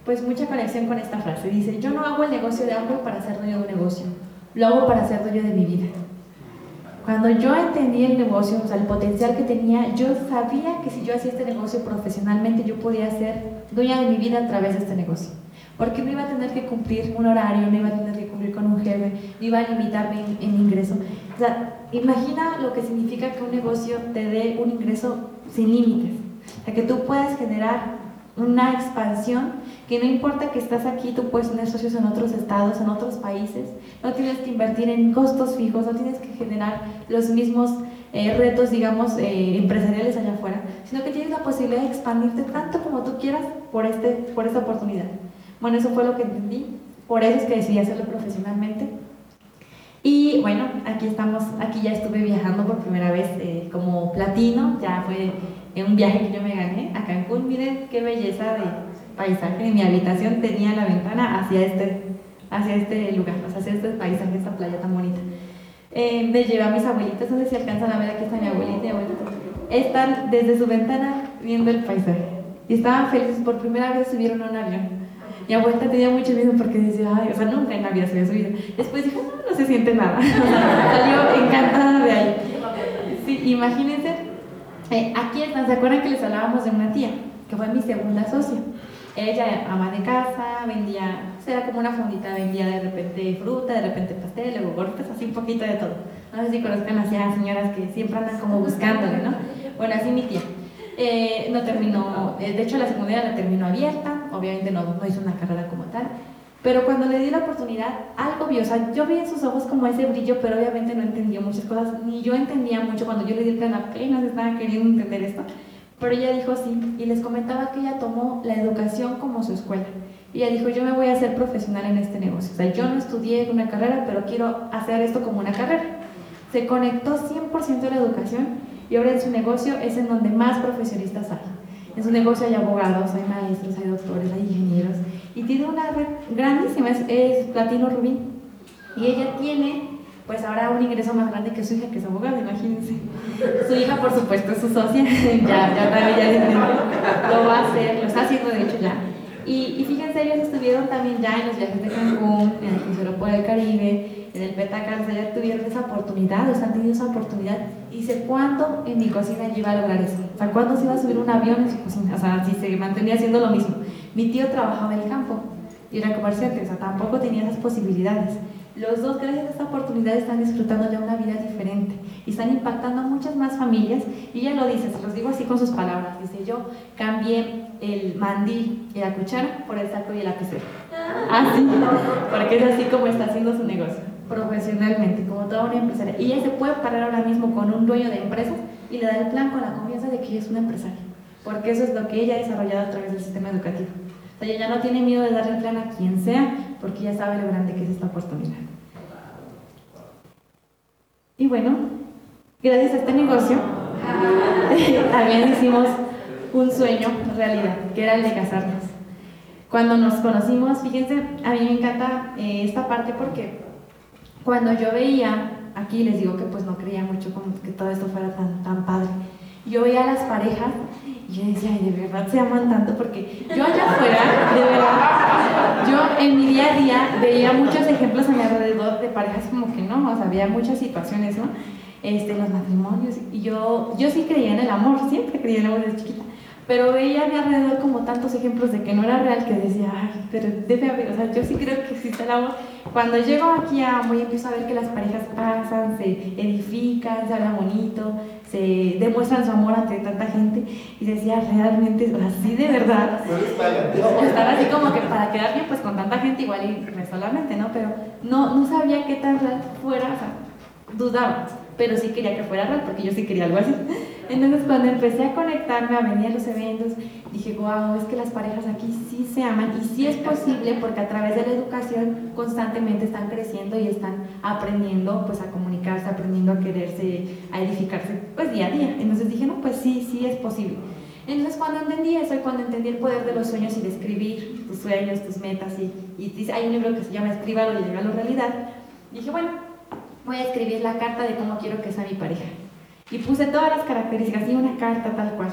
pues mucha conexión con esta frase. Dice, yo no hago el negocio de hambre para ser dueño de un negocio, lo hago para ser dueño de mi vida. Cuando yo entendí el negocio, o sea, el potencial que tenía, yo sabía que si yo hacía este negocio profesionalmente, yo podía ser dueña de mi vida a través de este negocio. Porque no iba a tener que cumplir un horario, no iba a tener que cumplir con un jefe, no iba a limitarme en, ingreso. O sea, imagina lo que significa que un negocio te dé un ingreso sin límites. O sea, que tú puedas generar una expansión que no importa que estás aquí, tú puedes tener socios en otros estados, en otros países, no tienes que invertir en costos fijos, no tienes que generar los mismos eh, retos, digamos, eh, empresariales allá afuera, sino que tienes la posibilidad de expandirte tanto como tú quieras por, este, por esta oportunidad. Bueno, eso fue lo que entendí, por eso es que decidí hacerlo profesionalmente. Y bueno, aquí estamos, aquí ya estuve viajando por primera vez eh, como platino, ya fue un viaje que yo me gané a Cancún. Miren qué belleza de paisaje. En mi habitación tenía la ventana hacia este, hacia este lugar, hacia este paisaje, esta playa tan bonita. Eh, me llevé a mis abuelitas, no sé si alcanzan a ver, aquí está mi abuelita y abuelito. Están desde su ventana viendo el paisaje. Y estaban felices, por primera vez subieron a un avión. Mi abuelita tenía mucho miedo porque decía, ay, o sea, nunca en la vida se había subido. Después dijo, no, no se siente nada. Salió encantada de ahí. Sí, imagínense eh, aquí están, ¿se acuerdan que les hablábamos de una tía? Que fue mi segunda socia. Ella ama de casa, vendía, era como una fondita, vendía de repente fruta, de repente pastel, luego golpes, así un poquito de todo. No sé si conozcan a señoras que siempre andan como buscándole, ¿no? Bueno, así mi tía. Eh, no terminó, eh, de hecho la secundaria la terminó abierta, obviamente no, no hizo una carrera como tal, pero cuando le di la oportunidad, algo vio, o sea, yo vi en sus ojos como ese brillo, pero obviamente no entendió muchas cosas, ni yo entendía mucho cuando yo le di el plan, apenas estaba queriendo entender esto. Pero ella dijo sí, y les comentaba que ella tomó la educación como su escuela. Y ella dijo, yo me voy a hacer profesional en este negocio. O sea, yo no estudié una carrera, pero quiero hacer esto como una carrera. Se conectó 100% a la educación y ahora en su negocio es en donde más profesionistas hay. En su negocio hay abogados, hay maestros, hay doctores, hay ingenieros y tiene una red grandísima, es, Platino Rubí. Y ella tiene, pues ahora un ingreso más grande que su hija, que es abogada, imagínense. Su hija, por supuesto, es su socia, ya, ya también ya lo va a hacer, lo está haciendo de hecho ya. Y, y, fíjense, ellos estuvieron también ya en los viajes de Cancún, en el crucero por el Caribe, en el Petacans, ya tuvieron esa oportunidad, o sea, han tenido esa oportunidad. Y dice, ¿cuándo en mi cocina yo iba a lograr eso? O sea, ¿cuándo se iba a subir un avión en su cocina? O sea, si se mantenía haciendo lo mismo. Mi tío trabajaba en el campo y era comerciante, o sea, tampoco tenía esas posibilidades. Los dos, gracias a esta oportunidad, están disfrutando ya una vida diferente y están impactando a muchas más familias. Y ella lo dice, se los digo así con sus palabras. Dice, yo cambié el mandil y la cuchara por el saco y el lapicero. Así, porque es así como está haciendo su negocio, profesionalmente, como toda una empresaria. Y ella se puede parar ahora mismo con un dueño de empresas y le da el plan con la confianza de que ella es una empresaria, porque eso es lo que ella ha desarrollado a través del sistema educativo. O sea, ella no tiene miedo de darle el plan a quien sea, porque ella sabe lo grande que es esta oportunidad. Y bueno, gracias a este negocio, también hicimos un sueño realidad, que era el de casarnos. Cuando nos conocimos, fíjense, a mí me encanta eh, esta parte porque cuando yo veía, aquí les digo que pues no creía mucho como que todo esto fuera tan, tan padre, yo veía a las parejas y yo decía, de verdad se aman tanto porque yo allá afuera, de verdad, yo en mi día a día veía muchos ejemplos a mi alrededor de parejas como que no, o sea, había muchas situaciones, ¿no? Este, los matrimonios, y yo, yo sí creía en el amor, siempre creía en el amor desde chiquita pero veía a mi alrededor como tantos ejemplos de que no era real que decía, ay, pero debe haber, o sea, yo sí creo que existe el amor. Cuando llego aquí a Muy empiezo a ver que las parejas pasan, se edifican, se hablan bonito, se demuestran su amor ante tanta gente y decía, realmente, así de verdad. O estar así como que para quedar bien pues con tanta gente igual y solamente, ¿no? Pero no, no sabía qué tan real fuera, o sea, dudaba pero sí quería que fuera real, porque yo sí quería algo así. Entonces cuando empecé a conectarme, a venir a los eventos, dije, wow, es que las parejas aquí sí se aman y sí es posible porque a través de la educación constantemente están creciendo y están aprendiendo pues a comunicarse, aprendiendo a quererse, a edificarse pues día a día. Entonces dije, no, pues sí, sí es posible. Entonces cuando entendí eso y cuando entendí el poder de los sueños y de escribir tus sueños, tus metas y, hay un libro que se llama Escríbalo y llega a la realidad, dije, bueno, voy a escribir la carta de cómo quiero que sea mi pareja. Y puse todas las características y una carta tal cual.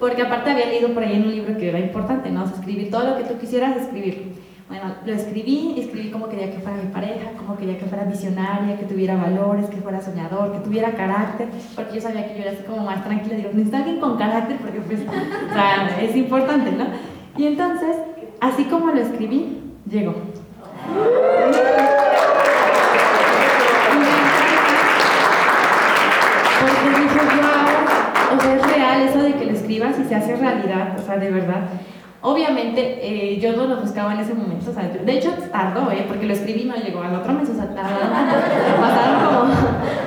Porque aparte había leído por ahí en un libro que era importante, ¿no? escribir todo lo que tú quisieras escribir. Bueno, lo escribí, escribí como quería que fuera mi pareja, como quería que fuera visionaria, que tuviera valores, que fuera soñador, que tuviera carácter, porque yo sabía que yo era así como más tranquila, digo, necesito alguien con carácter porque pues, o es importante, ¿no? Y entonces, así como lo escribí, llegó. Y se hace realidad, o sea, de verdad. Obviamente, eh, yo no lo buscaba en ese momento, o sea, de hecho tardó, ¿eh? porque lo escribí y no llegó al otro mes, o sea, tardaron, pasaron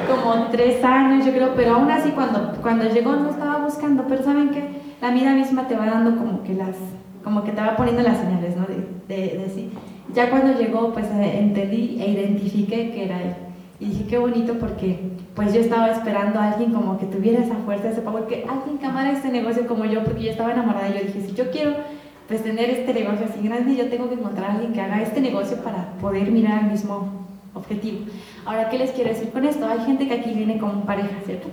como, como, tres años, yo creo, pero aún así cuando, cuando llegó no estaba buscando, pero ¿saben que La vida misma te va dando como que las, como que te va poniendo las señales, ¿no? De, de, de sí. Ya cuando llegó, pues eh, entendí e identifiqué que era él. Y dije, qué bonito porque pues yo estaba esperando a alguien como que tuviera esa fuerza, ese power, que alguien que amara este negocio como yo, porque yo estaba enamorada y yo dije, si yo quiero pues tener este negocio así grande, yo tengo que encontrar a alguien que haga este negocio para poder mirar al mismo objetivo. Ahora, ¿qué les quiero decir con esto? Hay gente que aquí viene con pareja, ¿cierto?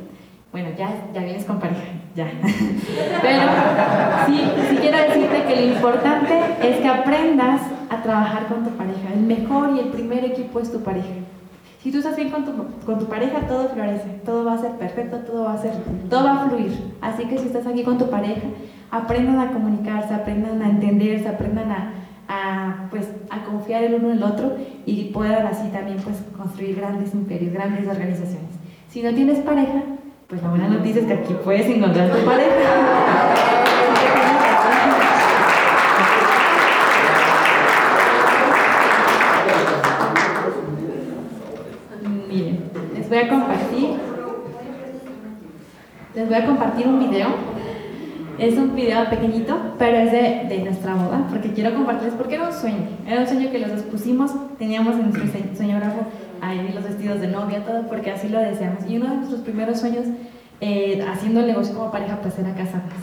Bueno, ya, ya vienes con pareja, ya. Pero sí, sí quiero decirte que lo importante es que aprendas a trabajar con tu pareja. El mejor y el primer equipo es tu pareja. Si tú estás bien con tu, con tu pareja, todo florece, todo va a ser perfecto, todo va a ser, todo va a fluir. Así que si estás aquí con tu pareja, aprendan a comunicarse, aprendan a entenderse, aprendan a, a, pues, a confiar el uno en el otro y puedan así también pues, construir grandes imperios, grandes organizaciones. Si no tienes pareja, pues la buena noticia es que aquí puedes encontrar tu pareja. Les voy a compartir un video. Es un video pequeñito, pero es de, de, nuestra boda, porque quiero compartirles, porque era un sueño. Era un sueño que los dos pusimos, teníamos en nuestro sueñógrafo ahí los vestidos de novia, todo, porque así lo deseamos. Y uno de nuestros primeros sueños eh, haciendo el negocio como pareja, pues era casarnos.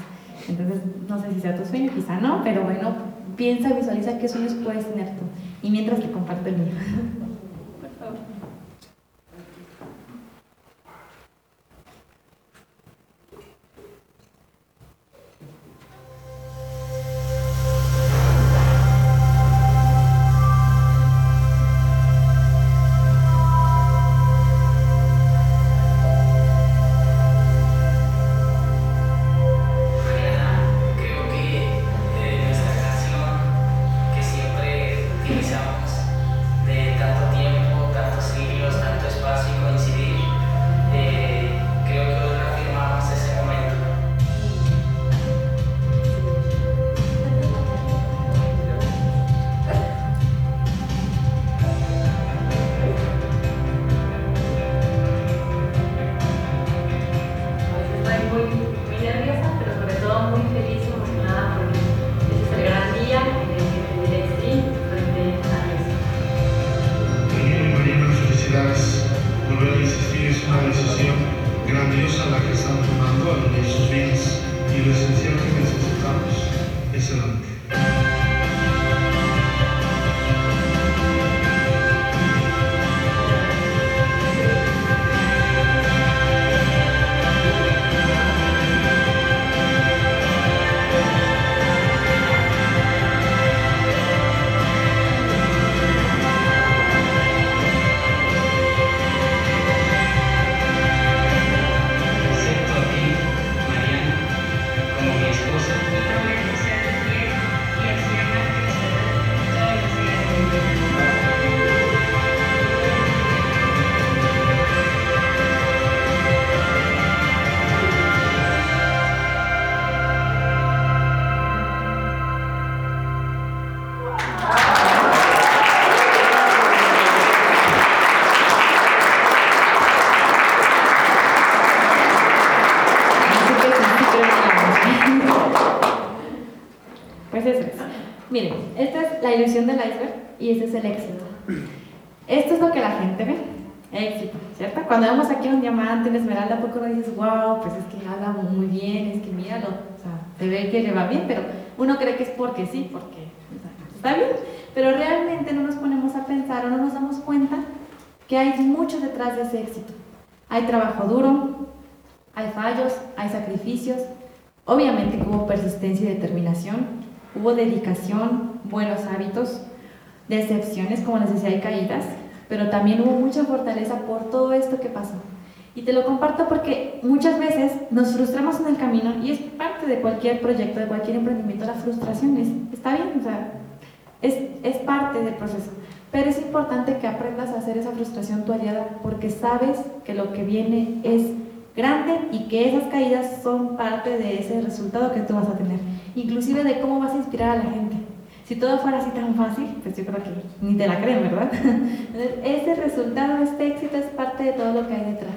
Entonces, no sé si sea tu sueño, quizá no, pero bueno, piensa, visualiza qué sueños puedes tener tú. Y mientras te comparto el mío. ilusión del iceberg y ese es el éxito. Esto es lo que la gente ve, éxito, ¿cierto? Cuando vemos aquí un diamante, una esmeralda, poco uno dices, wow, pues es que habla muy bien, es que míralo, o sea, se ve que le va bien, pero uno cree que es porque sí, porque está bien, pero realmente no nos ponemos a pensar o no nos damos cuenta que hay mucho detrás de ese éxito. Hay trabajo duro, hay fallos, hay sacrificios, obviamente hubo persistencia y determinación, Hubo dedicación, buenos hábitos, decepciones, como les decía, hay caídas, pero también hubo mucha fortaleza por todo esto que pasó. Y te lo comparto porque muchas veces nos frustramos en el camino y es parte de cualquier proyecto, de cualquier emprendimiento, la frustración es, está bien, o sea, es, es parte del proceso. Pero es importante que aprendas a hacer esa frustración tu aliada porque sabes que lo que viene es grande y que esas caídas son parte de ese resultado que tú vas a tener, inclusive de cómo vas a inspirar a la gente. Si todo fuera así tan fácil, pues yo creo que ni te la creen, ¿verdad? Entonces, ese resultado, este éxito es parte de todo lo que hay detrás.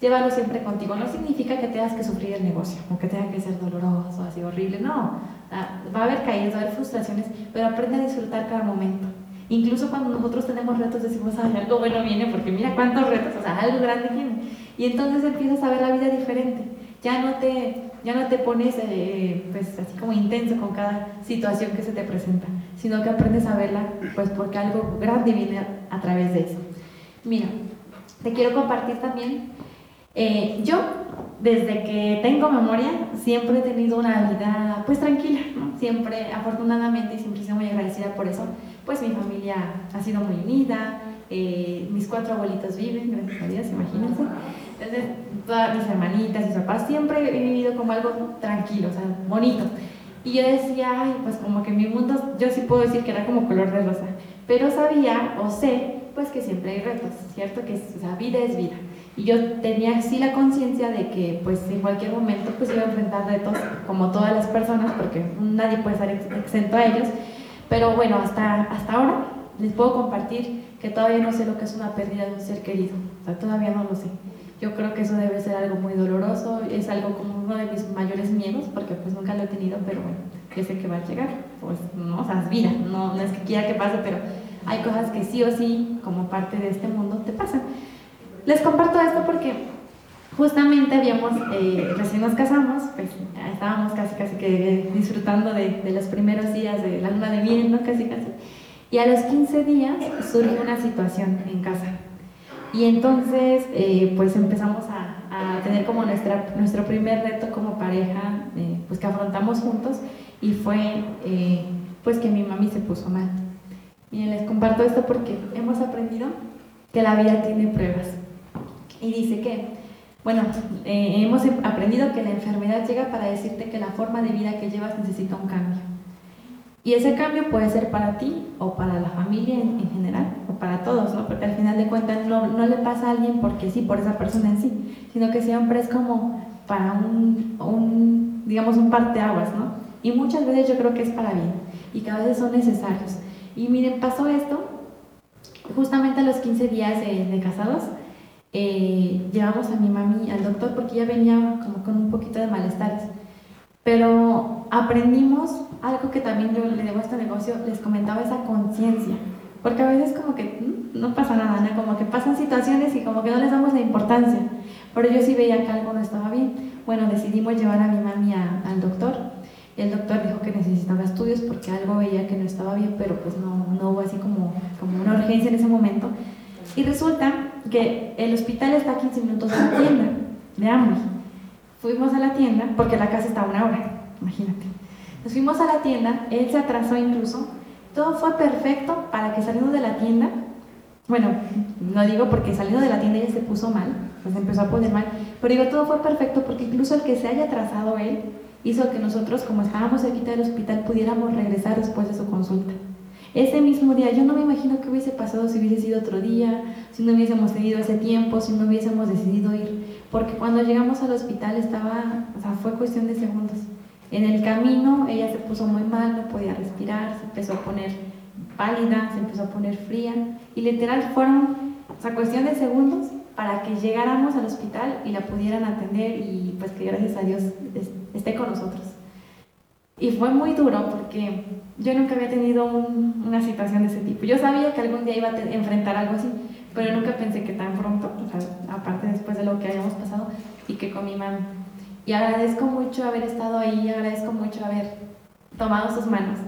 Llévalo siempre contigo. No significa que tengas que sufrir el negocio o que tenga que ser doloroso, así horrible. No. Ah, va a haber caídas, va a haber frustraciones, pero aprende a disfrutar cada momento. Incluso cuando nosotros tenemos retos decimos, ay, algo bueno viene porque mira cuántos retos, o sea, algo grande viene. Y entonces empiezas a ver la vida diferente. Ya no te, ya no te pones eh, pues, así como intenso con cada situación que se te presenta, sino que aprendes a verla pues porque algo grande viene a, través de eso. Mira, te quiero compartir también, eh, yo desde que tengo memoria siempre he tenido una vida pues tranquila, siempre afortunadamente y siempre soy muy agradecida por eso, pues mi familia ha sido muy unida, eh, mis cuatro abuelitos viven, gracias a Dios, imagínense. Entonces, mis hermanitas, mis papás, siempre he vivido como algo tranquilo, o sea, bonito. Y yo decía, ay, pues como que mi mundo, yo sí puedo decir que era como color de rosa, pero sabía o sé, pues que siempre hay retos, ¿cierto? Que o sea, vida es vida. Y yo tenía así la conciencia de que pues en cualquier momento pues iba a enfrentar retos como todas las personas, porque nadie puede estar exento a ellos. Pero bueno, hasta, hasta ahora les puedo compartir que todavía no sé lo que es una pérdida de un ser querido, o sea, todavía no lo sé. Yo creo que eso debe ser algo muy doloroso, es algo como uno de mis mayores miedos, porque pues nunca lo he tenido, pero bueno, que sé que va a llegar, pues no, o sea, vida, no, no es que quiera que pase, pero hay cosas que sí o sí, como parte de este mundo, te pasan. Les comparto esto porque justamente habíamos, eh, recién nos casamos, pues estábamos casi casi que disfrutando de, los primeros días de la luna de miel, ¿no? Casi casi. Y a los 15 días surgió una situación en casa. Y entonces, eh, pues empezamos a, tener como nuestra, nuestro primer reto como pareja, eh, pues que afrontamos juntos, y fue eh, pues que mi mami se puso mal. Y les comparto esto porque hemos aprendido que la vida tiene pruebas. Y dice que, bueno, hemos aprendido que la enfermedad llega para decirte que la forma de vida que llevas necesita un cambio. Y ese cambio puede ser para ti o para la familia en, general, para todos, ¿no? Porque al final de cuentas no, no, le pasa a alguien porque sí, por esa persona en sí, sino que siempre es como para un, un digamos, un parteaguas, ¿no? Y muchas veces yo creo que es para bien y que a veces son necesarios. Y miren, pasó esto, justamente a los 15 días de, casados, eh, llevamos a mi mami al doctor porque ella venía como con un poquito de malestares. Pero aprendimos algo que también yo le debo a este negocio, les comentaba esa conciencia. Porque a veces como que mm, no pasa nada, ¿no? como que pasan situaciones y como que no les damos la importancia. Pero yo sí veía que algo no estaba bien. Bueno, decidimos llevar a mi mami al doctor. El doctor dijo que necesitaba estudios porque algo veía que no estaba bien, pero pues no, no hubo así como, como una urgencia en ese momento. Y resulta que el hospital está a 15 minutos de la tienda, de hambre. Fuimos a la tienda, porque la casa está a una hora, imagínate. Nos fuimos a la tienda, él se atrasó incluso, todo fue perfecto para que saliendo de la tienda, bueno, no digo porque saliendo de la tienda ella se puso mal, pues empezó a poner mal, pero digo, todo fue perfecto porque incluso el que se haya atrasado él hizo que nosotros, como estábamos cerquita del hospital, pudiéramos regresar después de su consulta. Ese mismo día, yo no me imagino qué hubiese pasado si hubiese sido otro día, si no hubiésemos tenido ese tiempo, si no hubiésemos decidido ir, porque cuando llegamos al hospital estaba, o sea, fue cuestión de segundos. En el camino ella se puso muy mal, no podía respirar, se empezó a poner pálida, se empezó a poner fría y literal fueron, o sea, cuestión de segundos para que llegáramos al hospital y la pudieran atender y pues que gracias a Dios esté con nosotros. Y fue muy duro porque yo nunca había tenido una situación de ese tipo. Yo sabía que algún día iba a enfrentar algo así, pero nunca pensé que tan pronto, o sea, aparte después de lo que habíamos pasado y que con mi mamá. Y agradezco mucho haber estado ahí, agradezco mucho haber tomado sus manos.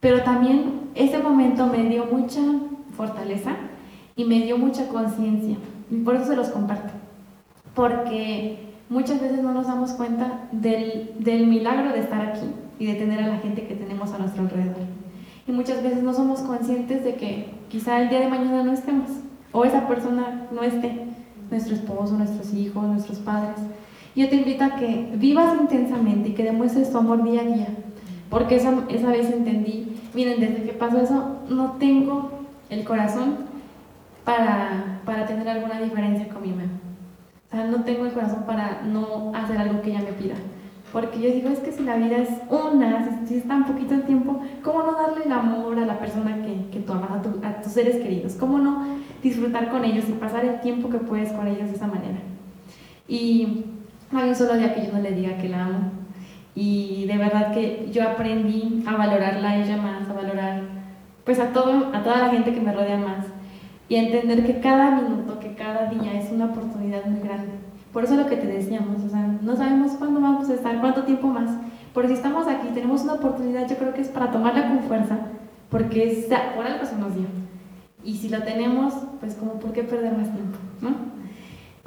Pero también ese momento me dio mucha fortaleza y me dio mucha conciencia. Y por eso se los comparto. Porque muchas veces no nos damos cuenta del, del milagro de estar aquí y de tener a la gente que tenemos a nuestro alrededor. Y muchas veces no somos conscientes de que quizá el día de mañana no estemos o esa persona no esté, nuestro esposo, nuestros hijos, nuestros padres. Yo te invito a que vivas intensamente y que demuestres tu amor día a día, porque esa, esa vez entendí, miren, desde que pasó eso, no tengo el corazón para, para tener alguna diferencia con mi mamá. O sea, no tengo el corazón para no hacer algo que ella me pida. Porque yo digo, es que si la vida es una, si, está un poquito de tiempo, ¿cómo no darle el amor a la persona que, que tú amas, a, a, tus seres queridos? ¿Cómo no disfrutar con ellos y pasar el tiempo que puedes con ellos de esa manera? Y no hay un solo día que yo no le diga que la amo. Y de verdad que yo aprendí a valorarla a ella más, a valorar pues a, todo, a toda la gente que me rodea más. Y a entender que cada minuto, que cada día es una oportunidad muy grande. Por eso lo que te decíamos, o sea, no sabemos cuándo vamos a estar, cuánto tiempo más. Pero si estamos aquí, tenemos una oportunidad, yo creo que es para tomarla con fuerza, porque es, por algo se nos dio. Y si lo tenemos, pues como, ¿por qué perder más tiempo? ¿no?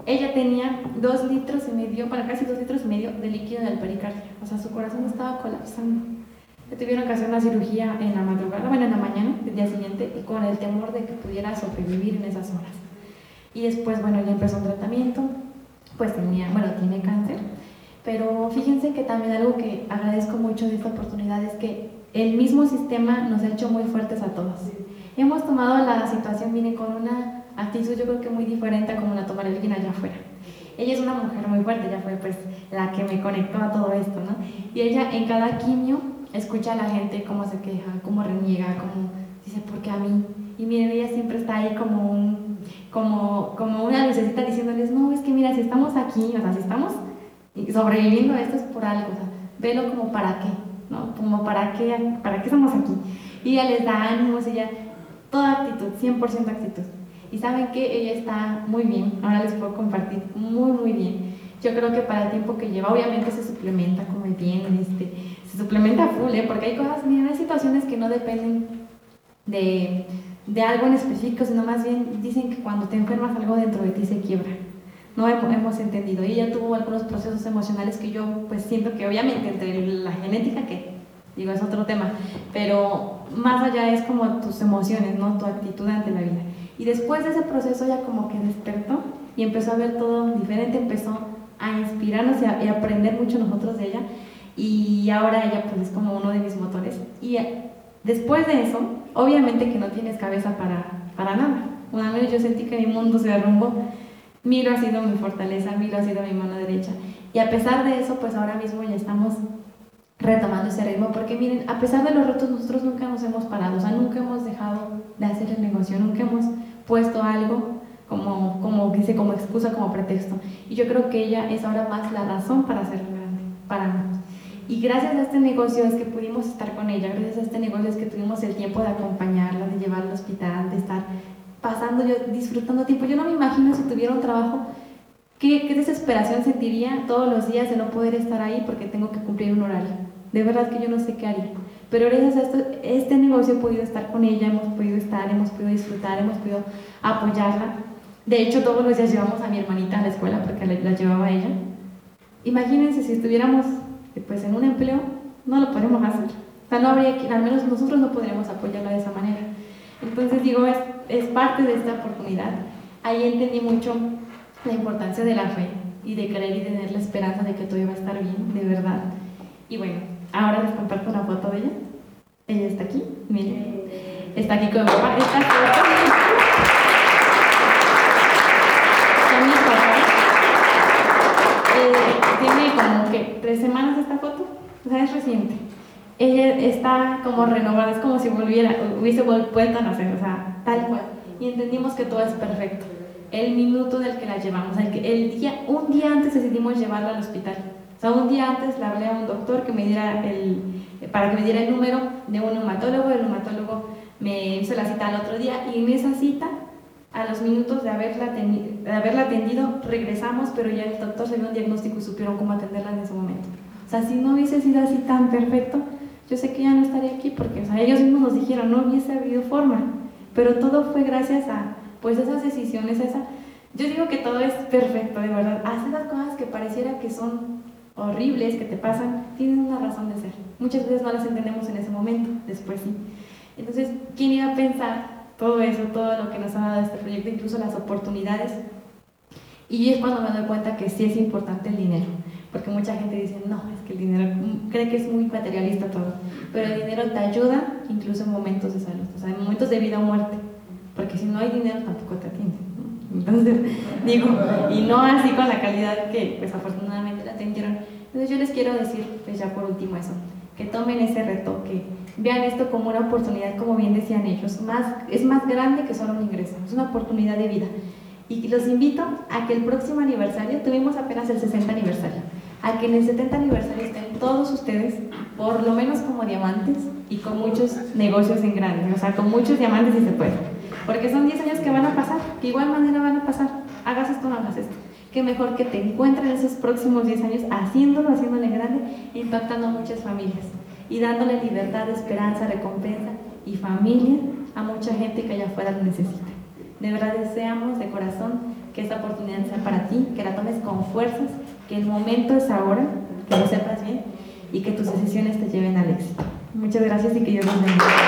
Ella tenía dos litros y medio, para casi dos litros y medio de líquido en el pericardio. O sea, su corazón estaba colapsando. Le tuvieron que hacer una cirugía en la madrugada, bueno, en la mañana del día siguiente, y con el temor de que pudiera sobrevivir en esas horas. Y después, bueno, ya empezó un tratamiento, pues tenía, bueno, tiene cáncer. Pero fíjense que también algo que agradezco mucho de esta oportunidad es que el mismo sistema nos ha hecho muy fuertes a todos. Hemos tomado la situación, viene con una actitud yo creo que muy diferente a como la tomaría alguien allá afuera. Ella es una mujer muy fuerte, ella fue pues la que me conectó a todo esto, ¿no? Y ella en cada quimio escucha a la gente cómo se queja, cómo reniega, cómo dice, ¿por qué a mí? Y miren, ella siempre está ahí como, un, como, como una lucecita diciéndoles, no, es que mira, si estamos aquí, o sea, si estamos sobreviviendo esto es por algo, o sea, velo como para qué, ¿no? Como para qué, para qué estamos aquí. Y ella les da ánimos, ella, toda actitud, 100% actitud. Y saben que ella está muy bien, ahora les puedo compartir, muy, muy bien. Yo creo que para el tiempo que lleva, obviamente se suplementa como bien, este, se suplementa full, ¿eh? porque hay cosas, miren, hay situaciones que no dependen de, de algo en específico, sino más bien dicen que cuando te enfermas algo dentro de ti se quiebra. No hemos entendido. Y ella tuvo algunos procesos emocionales que yo pues siento que obviamente entre la genética que digo es otro tema, pero más allá es como tus emociones, ¿no? Tu actitud ante la vida. Y después de ese proceso ella como que despertó y empezó a ver todo diferente, empezó a inspirarnos y a, aprender mucho nosotros de ella. Y ahora ella pues es como uno de mis motores. Y eh, después de eso, obviamente que no tienes cabeza para, para nada. Una vez yo sentí que mi mundo se derrumbó. Milo ha sido mi fortaleza, Milo ha sido mi mano derecha. Y a pesar de eso, pues ahora mismo ya estamos retomando ese ritmo, porque miren, a pesar de los retos, nosotros nunca nos hemos parado, o sea, nunca hemos dejado de hacer el negocio, nunca hemos puesto algo como, como dice, como excusa, como pretexto. Y yo creo que ella es ahora más la razón para hacerlo grande, para nosotros. Y gracias a este negocio es que pudimos estar con ella, gracias a este negocio es que tuvimos el tiempo de acompañarla, de llevarla al hospital, de estar pasando, yo disfrutando tiempo. Yo no me imagino si tuviera un trabajo ¿Qué, desesperación sentiría todos los días de no poder estar ahí porque tengo que cumplir un horario? De verdad que yo no sé qué haría. Pero gracias a esto, este negocio he podido estar con ella, hemos podido estar, hemos podido disfrutar, hemos podido apoyarla. De hecho, todos los días llevamos a mi hermanita a la escuela porque la, llevaba ella. Imagínense si estuviéramos pues, en un empleo, no lo podemos hacer. O sea, no habría, al menos nosotros no podríamos apoyarla de esa manera. Entonces digo, es, es parte de esta oportunidad. Ahí entendí mucho la importancia de la fe y de creer y tener la esperanza de que todo iba a estar bien, de verdad. Y bueno, ahora les comparto una foto de ella. Ella está aquí, miren. Está aquí con mi papá. Son mis papás. Eh, tiene como que tres semanas esta foto. O sea, es reciente. Ella está como renovada, es como si volviera, hubiese vuelto a nacer, o sea, tal cual. Y entendimos que todo es perfecto. El minuto del que la llevamos, el, el día, un día antes decidimos llevarla al hospital. Un día antes le hablé a un doctor que me diera el, para que me diera el número de un neumatólogo, el neumatólogo me hizo la cita al otro día y en esa cita, a los minutos de haberla, de haberla atendido, regresamos, pero ya el doctor se dio un diagnóstico y supieron cómo atenderla en ese momento. O sea, si no hubiese sido así tan perfecto, yo sé que ya no estaría aquí porque ellos mismos nos dijeron, no hubiese habido forma, pero todo fue gracias a pues esas decisiones, esa... Yo digo que todo es perfecto, de verdad. Hacer las cosas que pareciera que son horribles, que te pasan, tienen una razón de ser. Muchas veces no las entendemos en ese momento, después sí. Entonces, ¿quién iba a pensar todo eso, todo lo que nos ha dado este proyecto, incluso las oportunidades? Y es cuando me doy cuenta que sí es importante el dinero porque mucha gente dice, no, es que el dinero cree que es muy materialista todo, pero el dinero te ayuda incluso en momentos de salud, o sea, en momentos de vida o muerte, porque si no hay dinero tampoco te atienden. Entonces, digo, y no así con la calidad que pues afortunadamente. Entonces yo les quiero decir, pues ya por último eso, que tomen ese reto, que vean esto como una oportunidad, como bien decían ellos, más, es más grande que solo un ingreso, es una oportunidad de vida. Y los invito a que el próximo aniversario, tuvimos apenas el 60 aniversario, a que en el 70 aniversario estén todos ustedes, por lo menos como diamantes y con muchos negocios en grande, o sea, con muchos diamantes si se puede. Porque son 10 años que van a pasar, que igual manera van a pasar. Hagas esto, no hagas esto. Qué mejor que te encuentres esos próximos 10 años haciéndolo, haciéndole grande, impactando a muchas familias y dándole libertad, esperanza, recompensa y familia a mucha gente que allá afuera lo necesita. De verdad deseamos de corazón que esta oportunidad sea para ti, que la tomes con fuerzas que el momento es ahora, que lo sepas bien y que tus decisiones te lleven al éxito. Muchas gracias y que Dios los bendiga.